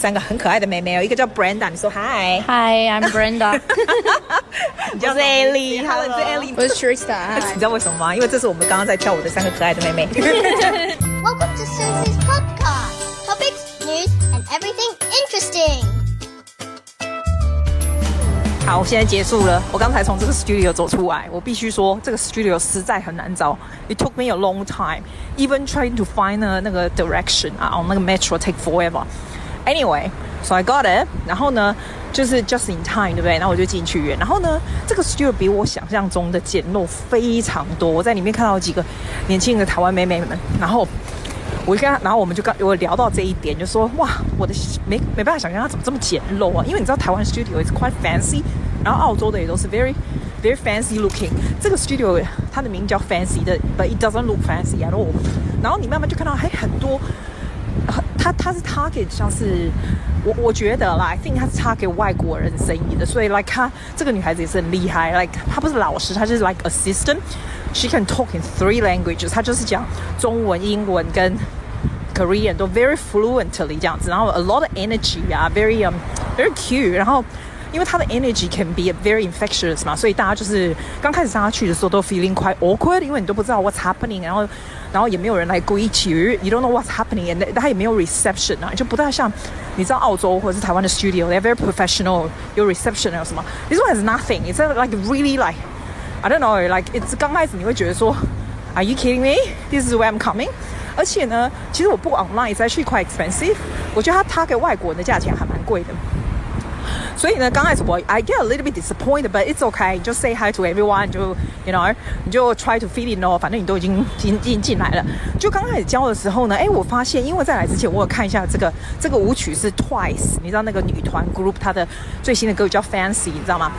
三个很可爱的妹妹哦，一个叫 Brenda，你说 Hi，Hi，I'm Brenda，你叫 Ellie，Hello，你是 Ellie，我是 Trista，你知道为什么吗？因为这是我们刚刚在跳舞的三个可爱的妹妹。 Welcome to Susie's podcast. Topics, news, and everything interesting. 好，现在结束了。我刚才从这个 studio 走出来，我必须说，这个 studio 实在很难找。It took me a long time, even trying to find 那个 direction 啊，on 那个 metro take forever. Anyway, so I got it. 然后呢，就是 just in time，对不对？然后我就进去。然后呢，这个 studio 比我想象中的简陋非常多。我在里面看到几个年轻的台湾妹妹们。然后我就跟他，然后我们就刚我聊到这一点，就说哇，我的没没办法想象它怎么这么简陋啊！因为你知道台湾 studio is quite fancy，然后澳洲的也都是 very very fancy looking。这个 studio 它的名叫 fancy 的，but it doesn't look fancy at all。然后你慢慢就看到还很多。他他是 target 像是我我觉得啦，I think 他是 target 外国人生意的，所以 like 他这个女孩子也是很厉害，like 她不是老师，她就是 like assistant，she can talk in three languages，她就是讲中文、英文跟 Korean 都 very fluently 这样子，然后 a lot of energy 啊，very um very cute，然后。因为他的 energy can be very infectious 嘛，所以大家就是刚开始上他去的时候都 feeling quite awkward，因为你都不知道 what's happening，然后然后也没有人来 greet you，you don't know what's happening，and 他也没有 reception 啊，就不太像你知道澳洲或者是台湾的 studio，they're very professional，有 reception 有什么？This one has nothing，it's like really like I don't know，like it's 刚开始你会觉得说，Are you kidding me？This is where I'm coming？而且呢，其实我 book online is actually quite expensive，我觉得他他给外国人的价钱还蛮贵的。 所以呢，刚开始我 I get a little bit disappointed, but it's okay. Just say hi to everyone. 就 you know，你就 try to fit in 哦。反正你都已经进进进来了。就刚开始教的时候呢，哎，我发现，因为在来之前我有看一下这个这个舞曲是 Twice，你知道那个女团 group 它的最新的歌叫 Fancy，你知道吗？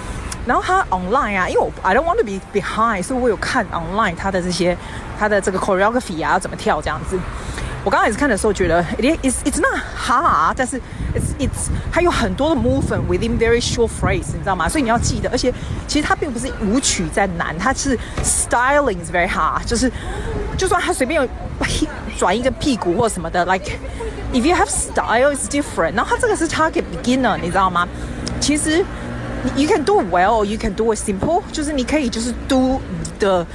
然后它 online 啊，因为我 I don't want to be behind，所以我有看 online 它的这些它的这个 choreography 啊，要怎么跳这样子。我刚开始看的时候觉得，it is it's not hard，但是 it's it's 还有很多的 movement within very short phrase，你知道吗？所以你要记得，而且其实它并不是舞曲在难，它是 styling is very hard，就是就算他随便转一个屁股或什么的，like if you have style is different。然后它这个是 target beginner，你知道吗？其实 you can do well，you can do it simple，就是你可以就是 do the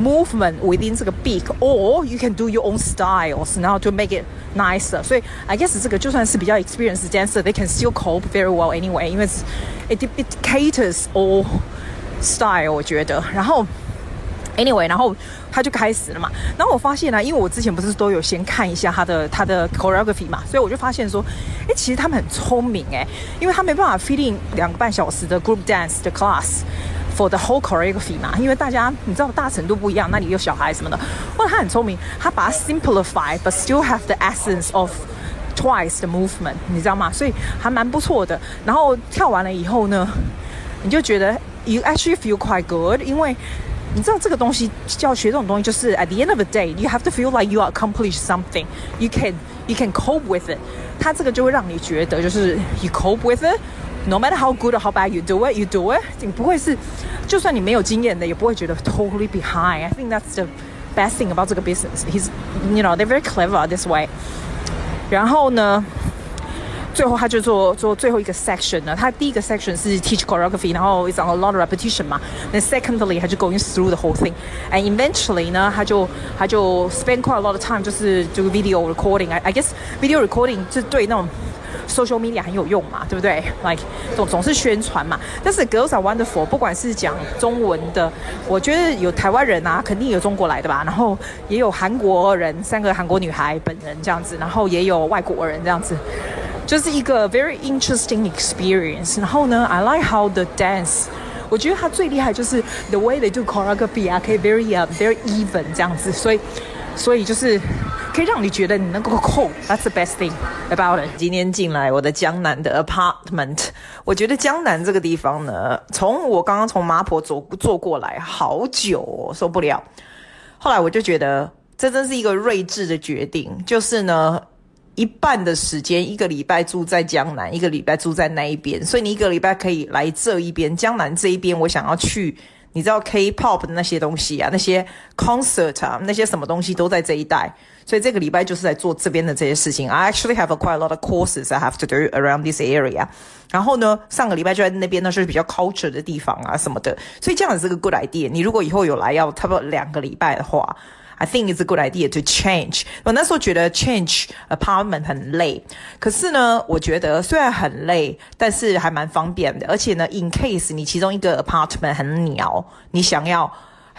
movement within 这个 beat，or you can do your own styles，然后 to make it nicer。所以 I guess 这个就算是比较 experienced dancer，they can still cope very well anyway，因为 it it caters all style，我觉得。然后 anyway，然后他就开始了嘛。然后我发现呢，因为我之前不是都有先看一下他的他的 choreography 嘛，所以我就发现说，哎，其实他们很聪明哎，因为他没办法 fit in 两个半小时的 group dance 的 class。 For the whole choreography 嘛，因为大家你知道大程度不一样，那里有小孩什么的。或者他很聪明，他把它 simplify，but still have the essence of twice the movement，你知道吗？所以还蛮不错的。然后跳完了以后呢，你就觉得 you actually feel quite good，因为你知道这个东西教学这种东西，就是 at the end of the day，you have to feel like you accomplish something，you can you can cope with it。他这个就会让你觉得就是 you cope with it。 No matter how good or how bad you do it, you do it。你不会是，就算你没有经验的，也不会觉得 totally behind。I think that's the best thing about 这个 business. He's, you know, they're very clever this way。然后呢， 最后他就做做最后一个 section 呢。他第一个 section 是 teach choreography，然后 it's a lot of repetition 嘛。Then secondly，他就 going through the whole thing。And eventually 呢，他就他就 spend quite a lot of time，就是这个 video recording。I I guess video recording 是对那种。Social media 很有用嘛，对不对？Like 总总是宣传嘛。但是 Girls Are Wonderful，不管是讲中文的，我觉得有台湾人啊，肯定有中国来的吧。然后也有韩国人，三个韩国女孩本人这样子，然后也有外国人这样子，就是一个 very interesting experience。然后呢，I like how the dance，我觉得他最厉害就是 the way they do choreography 啊，可以 very uh, very even 这样子，所以所以就是。可以让你觉得你能够控，That's the best thing about it。今天进来我的江南的 apartment，我觉得江南这个地方呢，从我刚刚从麻婆走坐过来，好久哦，受不了。后来我就觉得，这真是一个睿智的决定，就是呢，一半的时间一个礼拜住在江南，一个礼拜住在那一边，所以你一个礼拜可以来这一边江南这一边，我想要去。你知道 K-pop 的那些东西啊，那些 concert 啊，那些什么东西都在这一带。所以这个礼拜就是在做这边的这些事情。I actually have a quite a lot of courses I have to do around this area。然后呢，上个礼拜就在那边呢，是比较 culture 的地方啊什么的。所以这样子是个 good idea。你如果以后有来要差不多两个礼拜的话，I think it's a good idea to change。我那时候觉得 change apartment 很累，可是呢，我觉得虽然很累，但是还蛮方便的。而且呢，in case 你其中一个 apartment 很鸟，你想要。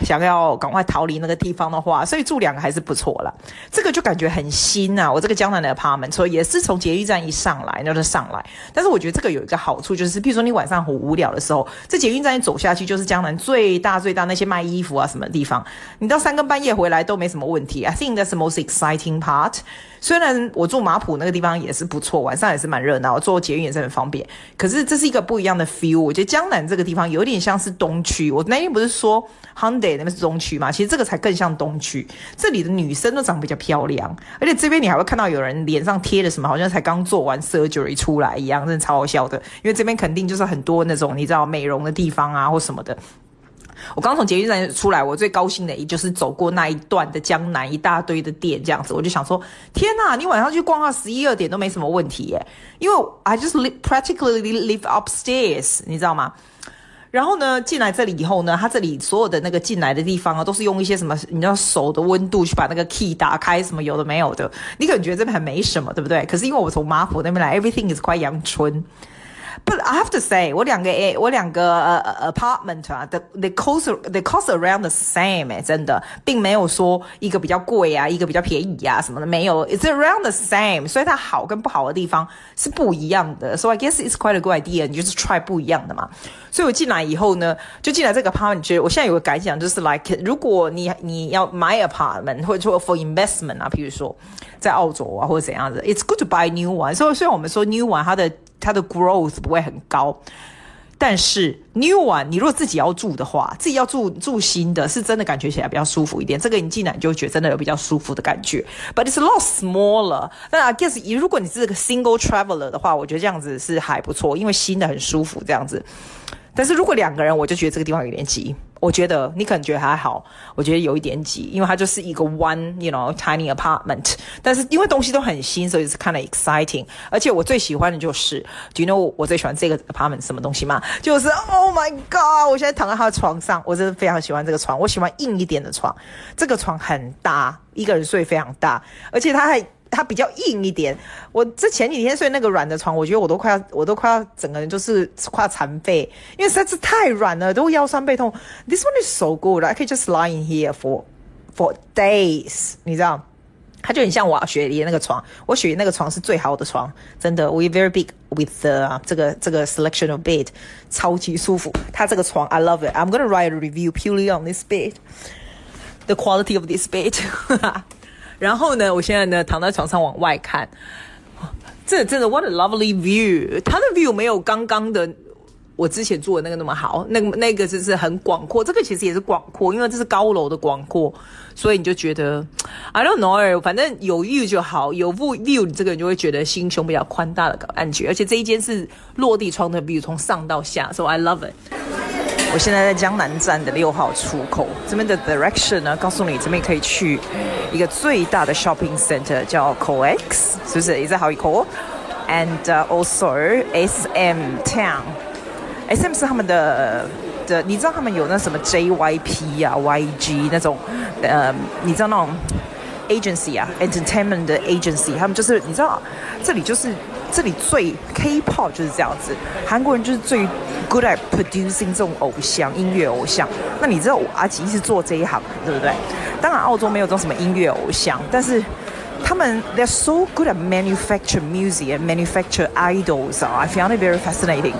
想要赶快逃离那个地方的话，所以住两个还是不错啦。这个就感觉很新啊！我这个江南的 apartment，所以也是从捷运站一上来，然后就上来。但是我觉得这个有一个好处，就是比如说你晚上很无聊的时候，这捷运站一走下去就是江南最大最大那些卖衣服啊什么地方，你到三更半夜回来都没什么问题。I think that's the most exciting part。虽然我住马普那个地方也是不错，晚上也是蛮热闹，坐捷运也是很方便。可是这是一个不一样的 feel。我觉得江南这个地方有点像是东区。我那天不是说 Hyundai 那边是东区嘛？其实这个才更像东区。这里的女生都长得比较漂亮，而且这边你还会看到有人脸上贴了什么，好像才刚做完 surgery 出来一样，真的超好笑的。因为这边肯定就是很多那种你知道美容的地方啊，或什么的。我刚从捷运站出来，我最高兴的也就是走过那一段的江南一大堆的店，这样子，我就想说，天哪，你晚上去逛到十一二点都没什么问题耶，因为 I just live practically live upstairs，你知道吗？然后呢，进来这里以后呢，它这里所有的那个进来的地方啊，都是用一些什么，你知道手的温度去把那个 key 打开，什么有的没有的，你可能觉得这边还没什么，对不对？可是因为我从马普那边来，everything is quite 阳春。But I have to say，我两个诶，我两个呃 apartment 啊，the the cost the cost around the same 诶，真的，并没有说一个比较贵啊，一个比较便宜啊什么的，没有，it's around the same。所以它好跟不好的地方是不一样的。So I guess it's quite a good idea，你就是 try 不一样的嘛。所以我进来以后呢，就进来这个 apartment，觉得我现在有个感想，就是 like 如果你你要买 apartment 或者说 for investment 啊，譬如说在澳洲啊或者怎样子，it's good to buy new one。所以虽然我们说 new one 它的 它的 growth 不会很高，但是 new one 你如果自己要住的话，自己要住住新的，是真的感觉起来比较舒服一点。这个你进来你就觉得真的有比较舒服的感觉。But it's a lot smaller。那 I guess 如果你是个 single traveler 的话，我觉得这样子是还不错，因为新的很舒服这样子。但是如果两个人，我就觉得这个地方有点挤。我觉得你可能觉得还好，我觉得有一点挤，因为它就是一个 one，you know tiny apartment。但是因为东西都很新，所以是看了 exciting。而且我最喜欢的就是，do you know 我最喜欢这个 apartment 什么东西吗？就是 Oh my God！我现在躺在他的床上，我真的非常喜欢这个床。我喜欢硬一点的床，这个床很大，一个人睡非常大，而且它还。它比较硬一点，我这前几天睡那个软的床，我觉得我都快要，我都快要整个人就是快要残废，因为实在是太软了，都腰酸背痛。This one is so good, I can just lie in here for for days，你知道？它就很像我雪梨那个床，我雪梨那个床是最好的床，真的。We very big with the 这个这个 selection of bed，超级舒服。它这个床，I love it. I'm gonna write a review purely on this bed, the quality of this bed. 然后呢，我现在呢躺在床上往外看，这真的 what a lovely view！它的 view 没有刚刚的我之前住的那个那么好，那那个就是很广阔，这个其实也是广阔，因为这是高楼的广阔，所以你就觉得 I don't know，反正有 view 就好，有 view，你这个人就会觉得心胸比较宽大的感觉，而且这一间是落地窗的 view，从上到下，so I love it。我现在在江南站的六号出口，这边的 direction 呢，告诉你这边可以去一个最大的 shopping center，叫 COEX，是不是？Is that how you call？And、also SM Town，SM 是他们的的，你知道他们有那什么 JYP 啊、YG 那种，呃，你知道那种 agency 啊，entertainment 的 agency，他们就是你知道，这里就是这里最 K-pop 就是这样子，韩国人就是最。Good at producing 这种偶像音乐偶像，那你知道我阿吉是做这一行，对不对？当然澳洲没有这种什么音乐偶像，但是他们 they're so good at manufacture music and manufacture idols 啊，I found it very fascinating。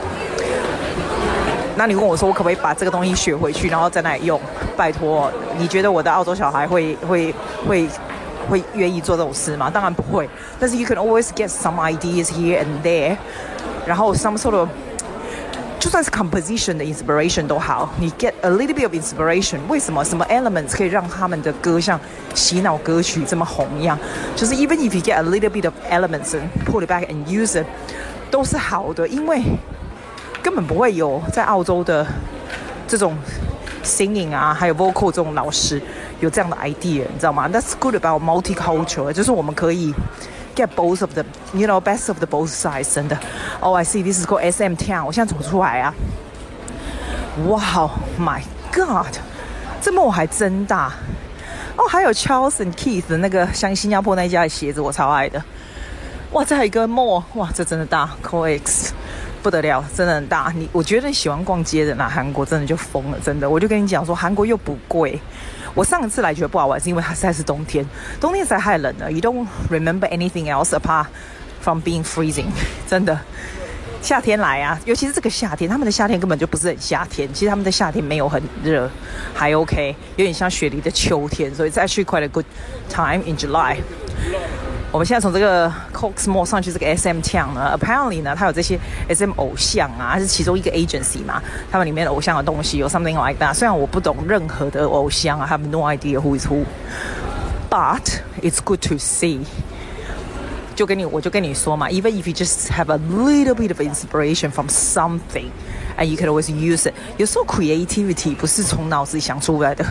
那你问我说，我可不可以把这个东西学回去，然后在那里用？拜托，你觉得我的澳洲小孩会会会会愿意做这种事吗？当然不会。但是 you can always get some ideas here and there，然后 some sort of 就算是 composition 的 inspiration 都好，你 get a little bit of inspiration，为什么？什么 elements 可以让他们的歌像洗脑歌曲这么红一样？就是 even if you get a little bit of elements and pull it back and use it，都是好的，因为根本不会有在澳洲的这种 singing 啊，还有 vocal 这种老师有这样的 idea，你知道吗？That's good about multicultural，就是我们可以 get both of the，you know best of the both sides。真的，Oh I see，this is called SM Town。我现在走出来啊，wow，My God，这 mall 还真大。哦，还有 Charles and Keith 那个像新加坡那一家的鞋子，我超爱的。哇，这还有一个 mall，哇，这真的大，COEX。不得了，真的很大。你我觉得你喜欢逛街的，那韩国真的就疯了，真的。我就跟你讲说，韩国又不贵。我上次来觉得不好玩，是因为它实在是冬天，冬天实在太冷了。You don't remember anything else apart from being freezing。真的，夏天来啊，尤其是这个夏天，他们的夏天根本就不是很夏天。其实他们的夏天没有很热，还 OK，有点像雪梨的秋天。所以再去 quite a good time in July。我们现在从这个 Cox Mall 上去这个 SM Town 呢，Apparently 呢，它有这些 SM 偶像啊，它是其中一个 agency 嘛，他们里面的偶像的东西有 something like that。虽然我不懂任何的偶像啊，I have no idea who is who，but it's good to see。就跟你，我就跟你说嘛，even if you just have a little bit of inspiration from something。 And you can always use it。有时候 creativity 不是从脑子里想出来的。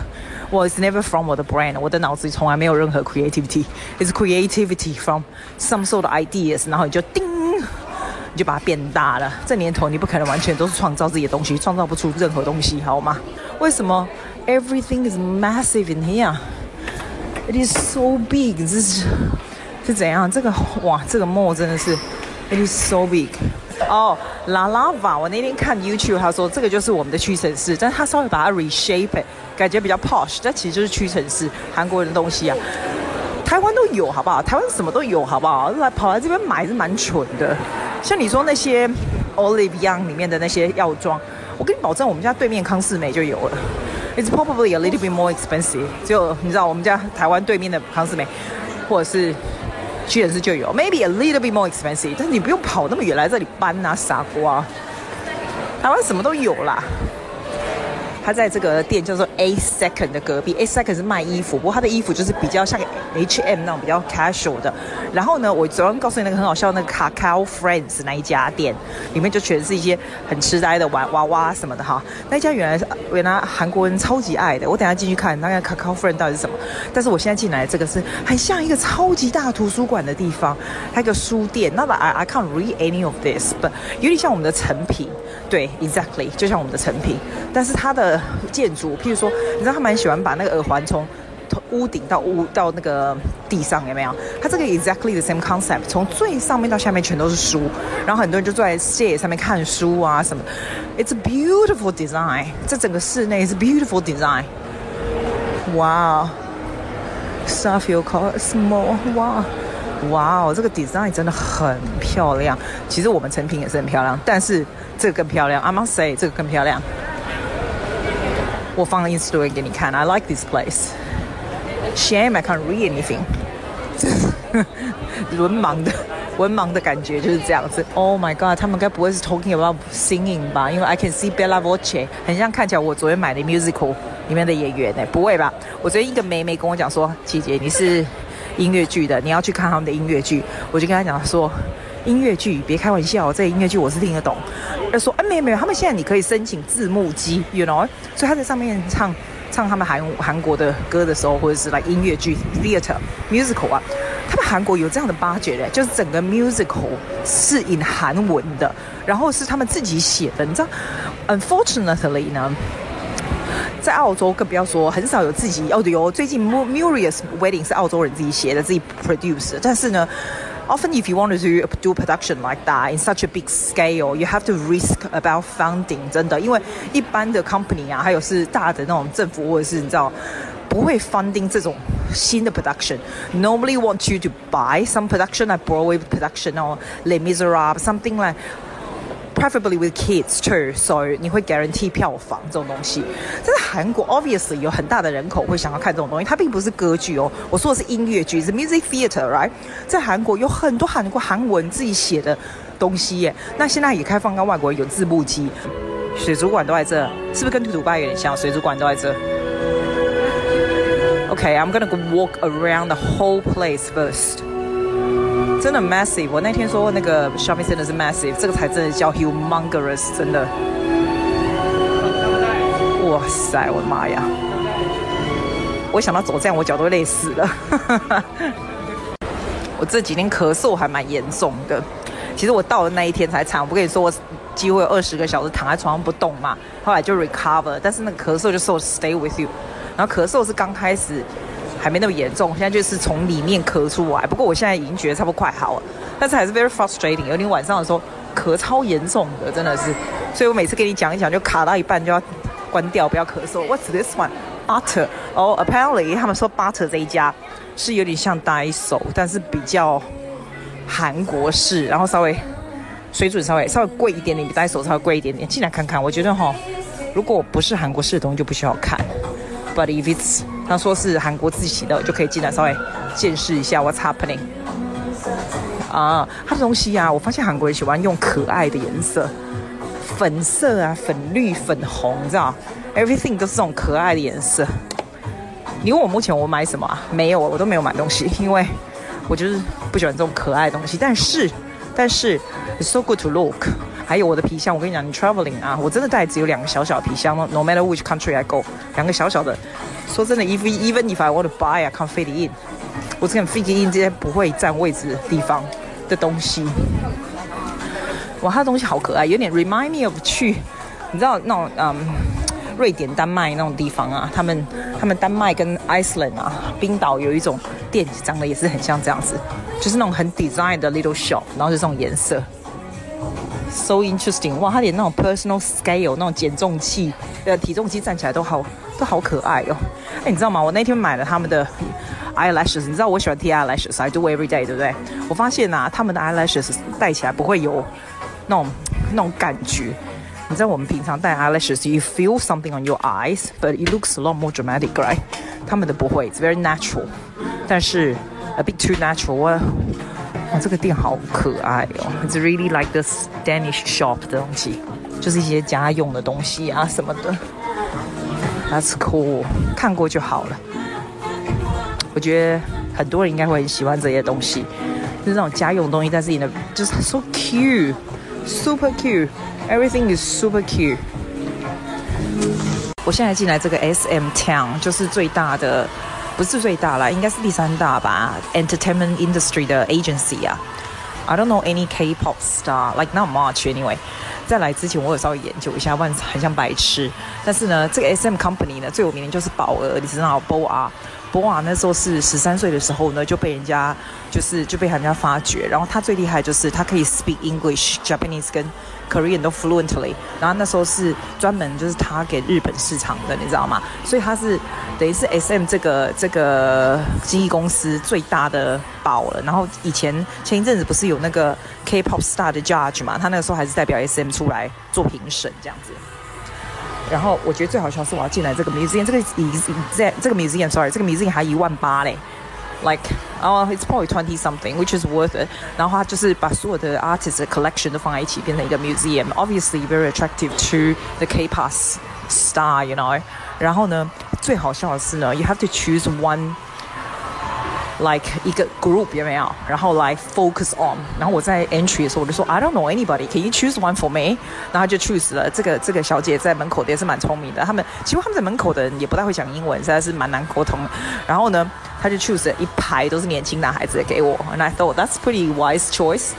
Well, it's never from 我的 brain。我的脑子里从来没有任何 creativity。It's creativity from some sort of ideas。然后你就叮，你就把它变大了。这年头你不可能完全都是创造自己的东西，创造不出任何东西，好吗？为什么？Everything is massive in here。It is so big。这是是怎样？这个哇，这个墨真的是，It is so big。哦、拉拉瓦我那天看 YouTube，他说这个就是我们的屈臣氏，但是他稍微把它 reshape，感觉比较 posh，但其实就是屈臣氏韩国人的东西啊。台湾都有，好不好？台湾什么都有，好不好？来跑来这边买是蛮蠢的。像你说那些 Olivian 里面的那些药妆，我跟你保证，我们家对面康是美就有了。It's probably a little bit more expensive。就你知道，我们家台湾对面的康是美，或者是。屈臣氏就有，maybe a little bit more expensive，但是你不用跑那么远来这里搬啊，傻瓜！台湾什么都有啦。他在这个店叫做 A Second 的隔壁，A Second 是卖衣服，不过他的衣服就是比较像 H&M 那种比较 casual 的。然后呢，我昨天告诉你那个很好笑那个 Cacao Friends 那一家店，里面就全是一些很痴呆的玩娃娃什么的哈。那家原来是原来韩国人超级爱的，我等下进去看那个 Cacao Friend 到底是什么。但是我现在进来这个是很像一个超级大图书馆的地方，还有个书店。那么 I I can't read any of this，but 有点像我们的成品。对，exactly，就像我们的成品，但是它的建筑，譬如说，你知道他蛮喜欢把那个耳环从屋顶到屋到那个地上，有没有？它这个 exactly the same concept，从最上面到下面全都是书，然后很多人就坐在 stair 上面看书啊什么。It's beautiful design，这整个室内是 beautiful design。哇，Starfield Cosmo，哇。哇哦，这个 design 真的很漂亮。其实我们成品也是很漂亮，但是这个更漂亮。I must say，这个更漂亮。我放了 Instagram 给你看。I like this place. Shame I can't read anything. 文盲的文盲的感觉就是这样子。Oh my god，他们该不会是 talking about singing 吧？因为 I can see Bella Voce，很像看起来我昨天买的 musical 里面的演员呢。不会吧？我昨天一个妹妹跟我讲说，琪姐你是。音乐剧的，你要去看他们的音乐剧，我就跟他讲说，音乐剧别开玩笑，这音乐剧我是听得懂。他说，哎，没有没有，他们现在你可以申请字幕机，you know，所以他在上面唱唱他们韩韩国的歌的时候，或者是来音乐剧 theater musical 啊，他们韩国有这样的 bar，就是整个 musical 是 in 韩文的，然后是他们自己写的，你知道，unfortunately 呢。在澳洲更不要说，很少有自己哦有。最近 Muriel's Wedding 是澳洲人自己写的，自己 produce 的。但是呢，often if you want to do production like that in such a big scale, you have to risk about funding。真的，因为一般的 company 啊，还有是大的那种政府或者是你知道，不会 funding 这种新的 production。Normally want you to buy some production like Broadway production or Les Miserables, something like。 Preferably with kids too, so 你会 guarantee 票房这种东西。但是韩国 obviously 有很大的人口会想要看这种东西，它并不是歌剧哦，我说的是音乐剧，是 music theater, right？在韩国有很多韩国韩文自己写的东西耶。那现在也开放让外国人有字幕机，水族馆都在这，是不是跟杜拜有点像？水族馆都在这。Okay, I'm gonna go walk around the whole place first. 真的 massive，我那天说那个 shopping center 是 massive，这个才真的叫 humongous，真的。哇塞，我的妈呀！我想到走这样，我脚都累死了。我这几天咳嗽还蛮严重的。其实我到了那一天才惨。我不跟你说，我几乎有二十个小时躺在床上不动嘛。后来就 recover，但是那个咳嗽就说 stay with you。然后咳嗽是刚开始还没那么严重，现在就是从里面咳出来。不过我现在已经觉得差不多快好了，但是还是 very frustrating。有点晚上的时候咳超严重的，真的是。所以我每次跟你讲一讲，就卡到一半就要关掉，不要咳嗽。What's this one? Butter 哦、oh，apparently 他们说 Butter 这一家是有点像 Daiso，但是比较韩国式，然后稍微水准稍微稍微贵一点点，比 Daiso 稍微贵一点点。进来看看，我觉得哈，如果不是韩国式的东西就不需要看。But if it's 他说是韩国自己的，就可以进来稍微见识一下 What's happening。啊，他的东西呀、啊，我发现韩国人喜欢用可爱的颜色，粉色啊，粉绿、粉红，你知道？Everything 都是这种可爱的颜色。你问我目前我买什么啊？没有，我都没有买东西，因为我就是不喜欢这种可爱的东西。但是，但是，it's so good to look。还有我的皮箱，我跟你讲，你 traveling 啊，我真的带只有两个小小的皮箱，no matter which country I go，两个小小的。说真的，if even if I want to buy, I can't fit in。我只敢 fit in 这些不会占位置的地方的东西。哇，它的东西好可爱，有点 remind me of 去，你知道那种嗯。瑞典、丹麦那种地方啊，他们、他们丹麦跟 Iceland 啊，冰岛有一种店长得也是很像这样子，就是那种很 design 的 little shop，然后是这种颜色 ，so interesting，哇，它连那种 personal scale 那种减重器的体重机站起来都好都好可爱哦。哎，你知道吗？我那天买了他们的 eyelashes，你知道我喜欢贴 eyelashes，I do every day，对不对？我发现啊，他们的 eyelashes 戴起来不会有那种那种感觉。你知道我们平常戴 eyelashes，you feel something on your eyes，but it looks a lot more dramatic，right？他们的不会，it's very natural，但是 a bit too natural。 这个店好可爱哦，it's really like this Danish shop 的东西，就是一些家用的东西啊什么的。That's cool，看过就好了。我觉得很多人应该会很喜欢这些东西，就是那种家用的东西，但是你的就是 so cute，super cute。Everything is super cute。我现在进来这个 SM Town，就是最大的，不是最大啦，应该是第三大吧，Entertainment Industry 的 agency 啊。I don't know any K-pop star, like not much anyway。在来之前，我有稍微研究一下，万很像白痴。但是呢，这个 SM Company 呢，最有名的就是宝儿，你知道 BoA。BoA 那时候是十三岁的时候呢，就被人家就是就被人家发掘。然后他最厉害就是他可以 speak English、Japanese 跟 Korean 都 fluently。然后那时候是专门就是他给日本市场的，你知道吗？所以他是等于是 SM 这个这个经纪公司最大的宝了。然后以前前一阵子不是有那个 K-pop star 的 judge 嘛？他那个时候还是代表 SM 出来做评审这样子。然后我觉得最好笑是我要进来这个 museum，这个以在这个 museum，sorry，这个 museum 还一万八嘞 ，like 哦、uh,，it's probably twenty something，which is worth it。然后他就是把所有的 artist 的 collection 都放在一起，变成一个 museum，obviously very attractive to the K-pop star，you know。然后呢，最好笑的是呢，you have to choose one。like 一个 group 有没有？然后来 focus on。然后我在 entry 的时候，我就说 I don't know anybody. Can you choose one for me？然后就 choose 了。这个这个小姐在门口的也是蛮聪明的。他们其实他们在门口的人也不太会讲英文，实在是蛮难沟通。然后呢， 他就 choose 了一排都是年轻男孩子给我。And I thought that's pretty wise choice.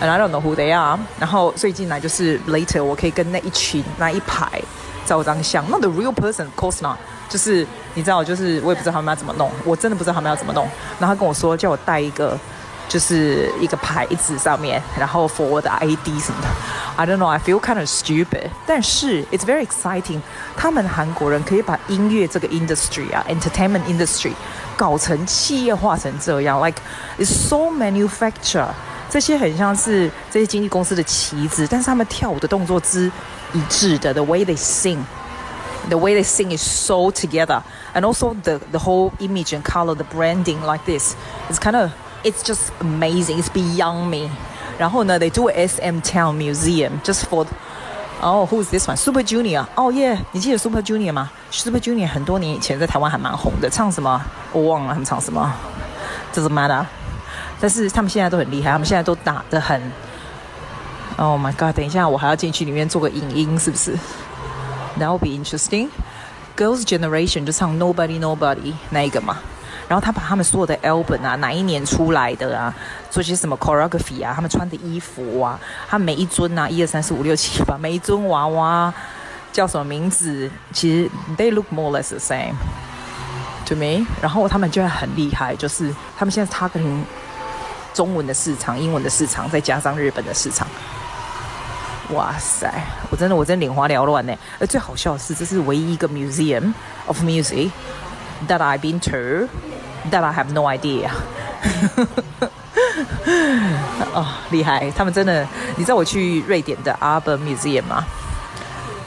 And I don't know who they are。然后所以进来就是 later 我可以跟那一群那一排照张相。Not the real person, of course not. 就是你知道，就是我也不知道他们要怎么弄，我真的不知道他们要怎么弄。然后他跟我说，叫我带一个，就是一个牌子上面，然后 for 我的 ID 什么的。I don't know, I feel kind of stupid。但是 it's very exciting。他们韩国人可以把音乐这个 industry 啊，entertainment industry 搞成企业化成这样，like it's so manufacture。这些很像是这些经纪公司的旗子，但是他们跳舞的动作之一致的，the way they sing。The way they sing is so together, and also the the whole image and color, the branding like this, it's kind of, it's just amazing. It's beyond me. 然后呢，they do a SM Town Museum just for, oh, who's this one? Super Junior. Oh yeah，你记得 Super Junior 吗？Super Junior 很多年以前在台湾还蛮红的，唱什么我忘了，他们唱什么，doesn't matter。但是他们现在都很厉害，他们现在都打得很。Oh my god！等一下，我还要进去里面做个影音，是不是？That will be interesting. Girls' Generation 就唱 Nobody Nobody 那一个嘛，然后他把他们所有的 album 啊，哪一年出来的啊，做些什么 choreography 啊，他们穿的衣服啊，他每一尊啊，一二三四五六七八，每一尊娃娃叫什么名字？其实 they look more or less the same to me。然后他们就很厉害，就是他们现在 targeting 中文的市场、英文的市场，再加上日本的市场。哇塞！我真的，我真的眼花缭乱呢。而最好笑的是，这是唯一一个 museum of music that I've been to that I have no idea。哦，厉害！他们真的，你知道我去瑞典的 ABBA Museum 吗？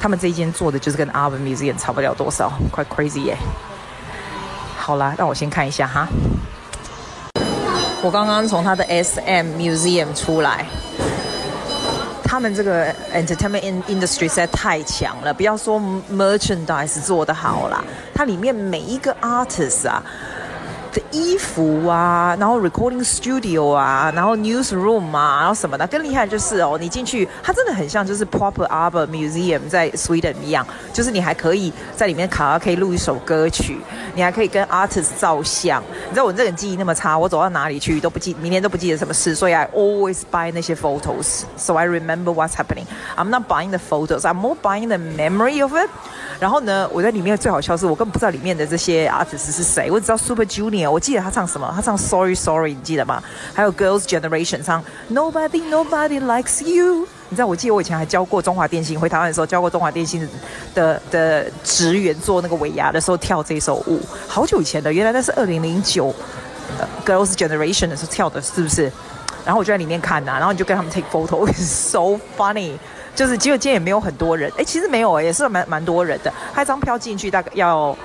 他们这一间做的就是跟 ABBA Museum 差不了多少快 crazy 耶。好啦，让我先看一下哈。我刚刚从他的 SM Museum 出来。他们这个 entertainment industry 实在太强了，不要说 merchandise 做得好啦，它里面每一个 artist 啊。的衣服啊，然后 recording studio 啊，然后 newsroom 啊，然后什么的，更厉害的就是哦，你进去，它真的很像就是 proper ABBA museum 在 Sweden 一样，就是你还可以在里面卡拉 OK 录一首歌曲，你还可以跟 artist 照相。你知道我这个人记忆那么差，我走到哪里去都不记，明天都不记得什么事，所以 I always buy 那些 photos，so I remember what's happening. I'm not buying the photos, I'm more buying the memory of it. 然后呢，我在里面最好笑是我根本不知道里面的这些 artist 是谁，我只知道 Super Junior，我记得他唱什么，他唱 Sorry Sorry，你记得吗？还有 Girls Generation 唱 Nobody Nobody Likes You，你知道我记得我以前还教过中华电信，回台湾的时候教过中华电信的的职员做那个尾牙的时候跳这首舞，好久以前的，原来那是二零零九 Girls Generation 的时候跳的，是不是？然后我就在里面看呐、啊，然后你就跟他们 take photo，is so funny。就是结果今天也没有很多人，哎，其实没有，也是蛮蛮多人的。他一张票进去大概要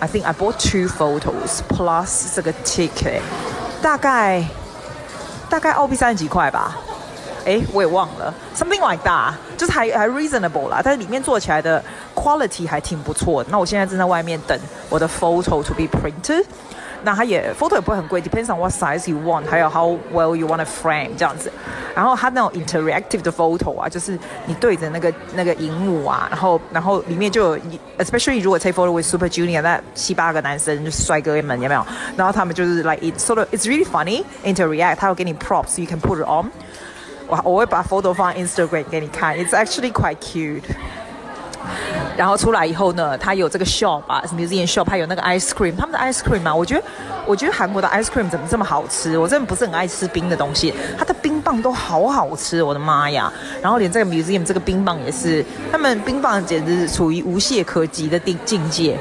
，I think I bought two photos plus 这个 ticket，大概大概澳币三十几块吧，哎，我也忘了，something like that，就是还还 reasonable 啦，但是里面做起来的 quality 还挺不错的。那我现在正在外面等我的 photo to be printed。那它也 photo 也不会很贵，depends on what size you want，还有 how well you want to frame 这样子。然后它那种 interactive 的 photo 啊，就是你对着那个那个荧幕啊，然后然后里面就有，especially 如果 take photo with Super Junior 那七八个男生就是帅哥们有没有？然后他们就是 like it sort of it's really funny interact，他会给你 props，you can put it on。我我会把 photo 放在 Instagram 给你看，it's actually quite cute。 然后出来以后呢，它有这个 shop 啊，museum shop，还有那个 ice cream。他们的 ice cream 啊，我觉得，我觉得韩国的 ice cream 怎么这么好吃？我真的不是很爱吃冰的东西，它的冰棒都好好吃，我的妈呀！然后连这个 museum 这个冰棒也是，他们冰棒简直是处于无懈可击的境境界。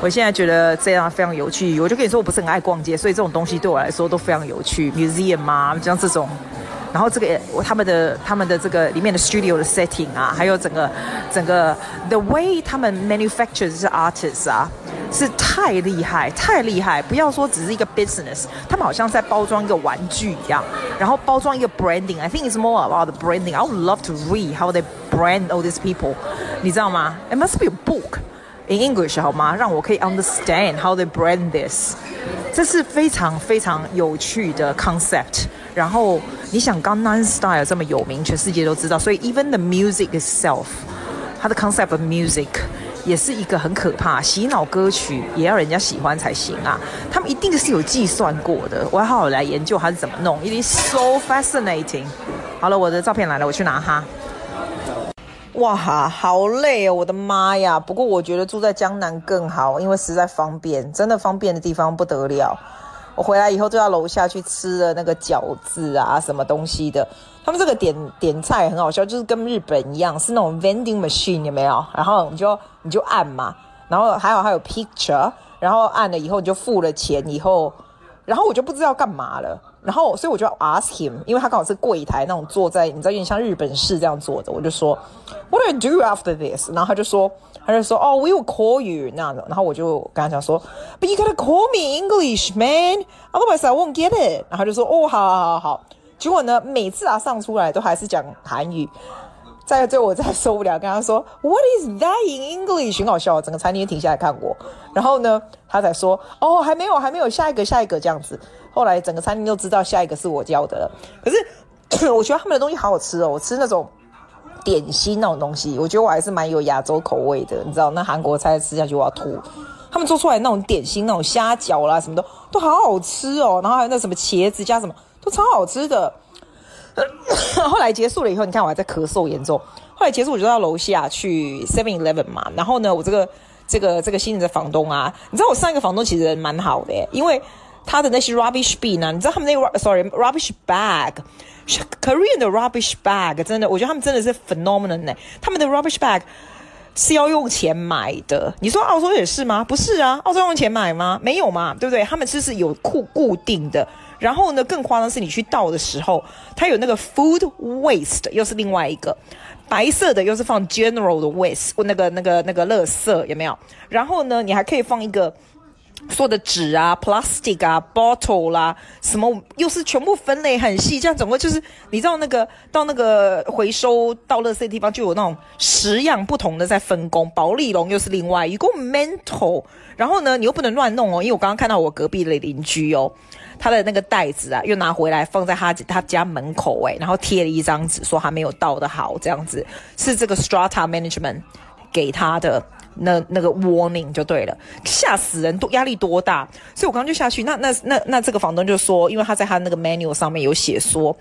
我现在觉得这样非常有趣。我就跟你说，我不是很爱逛街，所以这种东西对我来说都非常有趣。museum 啊，像这种。然后这个他们的他们的这个里面的 studio 的 setting 啊，还有整个整个 the way 他们 manufacture 这些 artists 啊，是太厉害太厉害！不要说只是一个 business，他们好像在包装一个玩具一样，然后包装一个 branding。I think it's more about the branding. I would love to read how they brand all these people，你知道吗？It must be a book in English 好吗？让我可以 understand how they brand this。这是非常非常有趣的 concept。然后你想，Gangnam Style 这么有名，全世界都知道，所以 even the music itself，它的 concept of music 也是一个很可怕，洗脑歌曲也要人家喜欢才行啊。他们一定是有计算过的，我要好好来研究它是怎么弄。It is so fascinating。好了，我的照片来了，我去拿哈。哇哈，好累哦，我的妈呀！不过我觉得住在江南更好，因为实在方便，真的方便的地方不得了。我回来以后就到楼下去吃了那个饺子啊，什么东西的。他们这个点点菜很好笑，就是跟日本一样，是那种 vending machine 有没有？然后你就你就按嘛，然后还有还有 picture，然后按了以后你就付了钱以后，然后我就不知道干嘛了。然后所以我就 ask him，因为他刚好是柜台那种坐在，你知道有点像日本式这样坐的，我就说 What do I do after this？然后他就说。他就说：“哦、oh,，we will call you 那样的。”然后我就跟他讲说：“But you gotta call me English, man. Otherwise, I won't get it。”然后就说：“哦，好好好好。”结果呢，每次啊上出来都还是讲韩语。在最后我再受不了，跟他说：“What is that in English？” 很好笑，整个餐厅停下来看我。然后呢，他才说：“哦，还没有，还没有，下一个，下一个这样子。”后来整个餐厅都知道下一个是我教的了。可是 我觉得他们的东西好好吃哦，我吃那种。点心那种东西，我觉得我还是蛮有亚洲口味的，你知道？那韩国菜吃下去我要吐。他们做出来那种点心，那种虾饺啦什么的都好好吃哦，然后还有那什么茄子加什么都超好吃的。后来结束了以后，你看我还在咳嗽严重。后来结束，我就到楼下去 Seven Eleven 嘛。然后呢，我这个这个这个新的房东啊，你知道我上一个房东其实蛮好的，因为他的那些 rubbish bin、啊，你知道他们那个 sorry rubbish bag Korean 的 rubbish bag 真的，我觉得他们真的是 phenomenon 呢。他们的 rubbish bag 是要用钱买的。你说澳洲也是吗？不是啊，澳洲用钱买吗？没有嘛，对不对？他们就是有固固定的。然后呢，更夸张是你去倒的时候，它有那个 food waste，又是另外一个。白色的又是放 general 的 waste，那个那个那个垃圾有没有？然后呢，你还可以放一个做的纸啊、plastic 啊、bottle 啦、什么又是全部分类很细，这样总共就是你知道那个到那个回收到垃圾的地方就有那种十样不同的在分工，保丽龙又是另外一个 mental，然后呢，你又不能乱弄哦，因为我刚刚看到我隔壁的邻居哦。他的那个袋子啊，又拿回来放在他他家门口诶，然后贴了一张纸，说还没有倒的好，这样子是这个 Strata Management 给他的那那个 warning 就对了，吓死人，多压力多大，所以我刚刚就下去，那那那那这个房东就说，因为他在他那个 menu 上面有写说，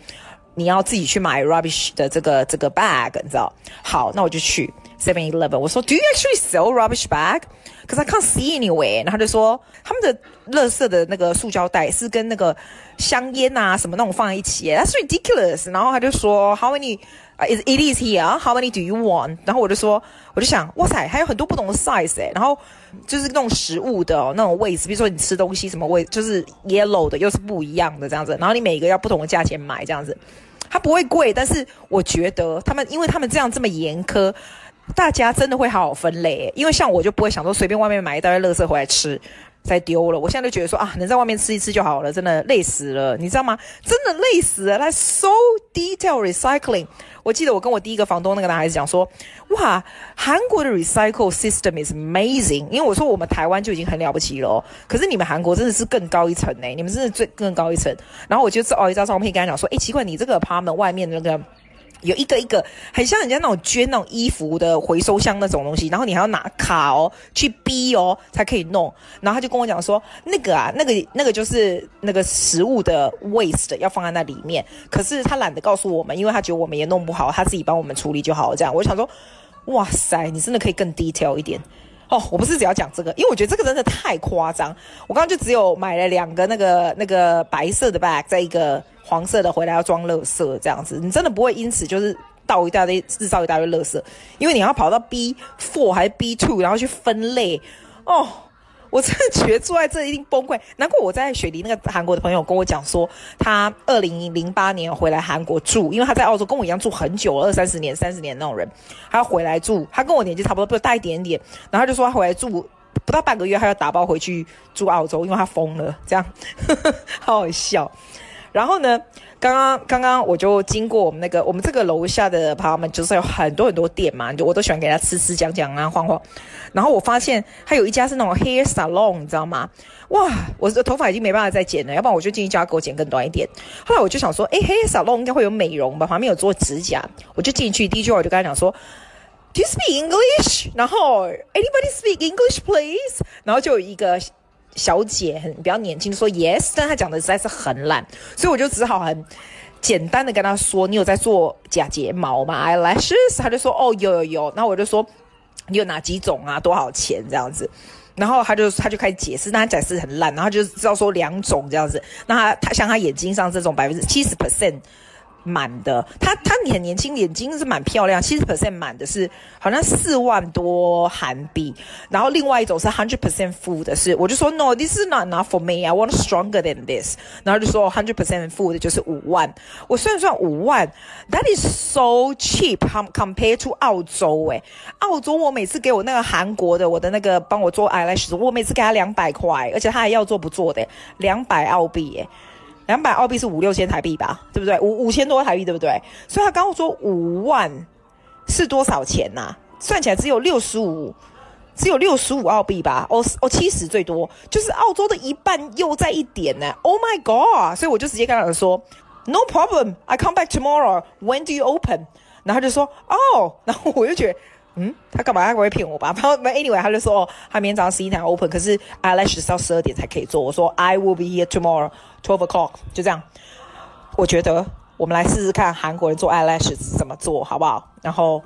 你要自己去买 rubbish 的这个这个 bag，你知道？好，那我就去 Seven Eleven，我说 Do you actually sell rubbish bag？可是 I can't see anyway，然后就说他们的垃圾的那个塑胶袋是跟那个香烟啊什么那种放在一起，That's ridiculous。然后他就说 How many？啊 is it is here？How many do you want？然后我就说，我就想，哇塞，还有很多不同的 size 诶。然后就是那种食物的、哦、那种位置，比如说你吃东西什么位，就是 yellow 的又是不一样的这样子。然后你每一个要不同的价钱买这样子，它不会贵，但是我觉得他们因为他们这样这么严苛。大家真的会好好分类，因为像我就不会想说随便外面买一袋垃圾回来吃，再丢了。我现在就觉得说啊，能在外面吃一吃就好了，真的累死了，你知道吗？真的累死了。它 so detail recycling。我记得我跟我第一个房东那个男孩子讲说，哇，韩国的 recycle system is amazing。因为我说我们台湾就已经很了不起了，可是你们韩国真的是更高一层呢，你们真的最更高一层。然后我就哦一张照片跟他讲说，诶，奇怪，你这个爬门外面那个。有一个一个很像人家那种捐那种衣服的回收箱那种东西，然后你还要拿卡哦去逼哦才可以弄。然后他就跟我讲说，那个啊，那个那个就是那个食物的 waste 要放在那里面，可是他懒得告诉我们，因为他觉得我们也弄不好，他自己帮我们处理就好了。这样，我想说，哇塞，你真的可以更 detail 一点哦。我不是只要讲这个，因为我觉得这个真的太夸张。我刚刚就只有买了两个那个那个白色的 bag，在一个。黄色的回来要装垃圾这样子，你真的不会因此就是倒一大堆制造一大堆垃圾，因为你要跑到 B four 还是 B two，然后去分类哦。我真的觉得住在这一定崩溃。难怪我在雪梨那个韩国的朋友跟我讲说，他二零零八年回来韩国住，因为他在澳洲跟我一样住很久，二三十年、三十年那种人，他要回来住。他跟我年纪差不多，不大一点点。然后他就说他回来住不到半个月，他要打包回去住澳洲，因为他疯了，这样呵呵好好笑。然后呢，刚刚刚刚我就经过我们那个我们这个楼下的朋友们，就是有很多很多店嘛，就我都喜欢给他吃吃讲讲啊晃晃。然后我发现他有一家是那种 hair salon，你知道吗？哇，我的头发已经没办法再剪了，要不然我就进一家给我剪更短一点。后来我就想说，哎，hair salon 应该会有美容吧？旁边有做指甲，我就进去。第一句话我就跟他讲说，Do you speak English？然后 Anybody speak English, please？然后就有一个。小姐很比较年轻，说 yes，但她讲的实在是很烂，所以我就只好很简单的跟她说：“你有在做假睫毛吗？eyelashes？” 她就说：“哦，有有有。”那我就说：“你有哪几种啊？多少钱？这样子？”然后她就她就开始解释，但她解释很烂，然后就知道说两种这样子。那她她像她眼睛上这种百分之七十 percent。满的，他他很年轻，眼睛是蛮漂亮，七十 percent 满的是好像四万多韩币，然后另外一种是 hundred percent full 的是，我就说 no this is not enough for me I want stronger than this，然后就说 hundred percent full 的就是五万，我算算五万，that is so cheap compared to 澳洲诶，澳洲我每次给我那个韩国的我的那个帮我做 eyelash，我每次给他两百块，而且他还要做不做的，两百澳币诶。两百澳币是五六千台币吧，对不对？五五千多台币，对不对？所以他刚刚说五万是多少钱呐、算起来只有六十五，只有六十五澳币吧？哦哦，七十最多，就是澳洲的一半又在一点呢。Oh my god！所以我就直接跟他说，No problem，I come back tomorrow. When do you open？然后他就说哦，然后我就觉得嗯，他干嘛？他不会骗我吧？然后 anyway，他就说哦，他明天早上十一点 open，可是 eyelash 到十二点才可以做。我说 I will be here tomorrow twelve o'clock，就这样。我觉得我们来试试看韩国人做 eyelash 怎么做好不好？然后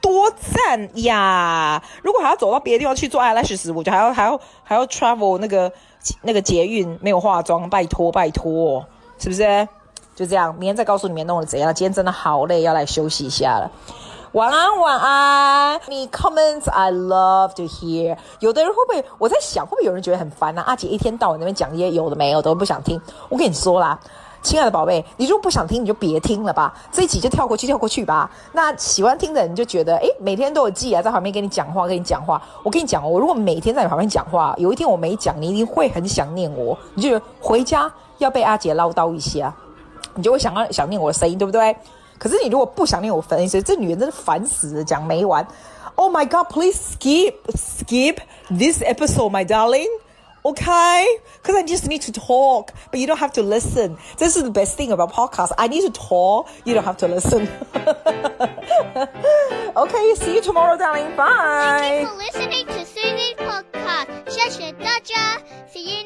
多赞呀！如果还要走到别的地方去做 eyelash 时，我觉得还要还要还要 travel 那个那个捷运没有化妆，拜托拜托，是不是？就这样，明天再告诉你们弄的怎样。今天真的好累，要来休息一下了。晚安，晚安。你 comments I love to hear。有的人会不会？我在想，会不会有人觉得很烦呢、啊？阿姐一天到晚那边讲一些有的没有，都不想听。我跟你说啦，亲爱的宝贝，你如果不想听，你就别听了吧。这一集就跳过去，跳过去吧。那喜欢听的人就觉得，诶，每天都有记啊，在旁边跟你讲话，跟你讲话。我跟你讲，我如果每天在你旁边讲话，有一天我没讲，你一定会很想念我。你就回家要被阿姐唠叨一下。你就会想要想念我的声音，对不对？可是你如果不想念我声音，这女人真的烦死了，讲没完。Oh my God, please skip skip this episode, my darling. Okay? Because I just need to talk, but you don't have to listen. This is the best thing about podcast. I need to talk, you don't have to listen. okay, see you tomorrow, darling. Bye. Thank you for listening to Susie's podcast. 谢谢大家。See you.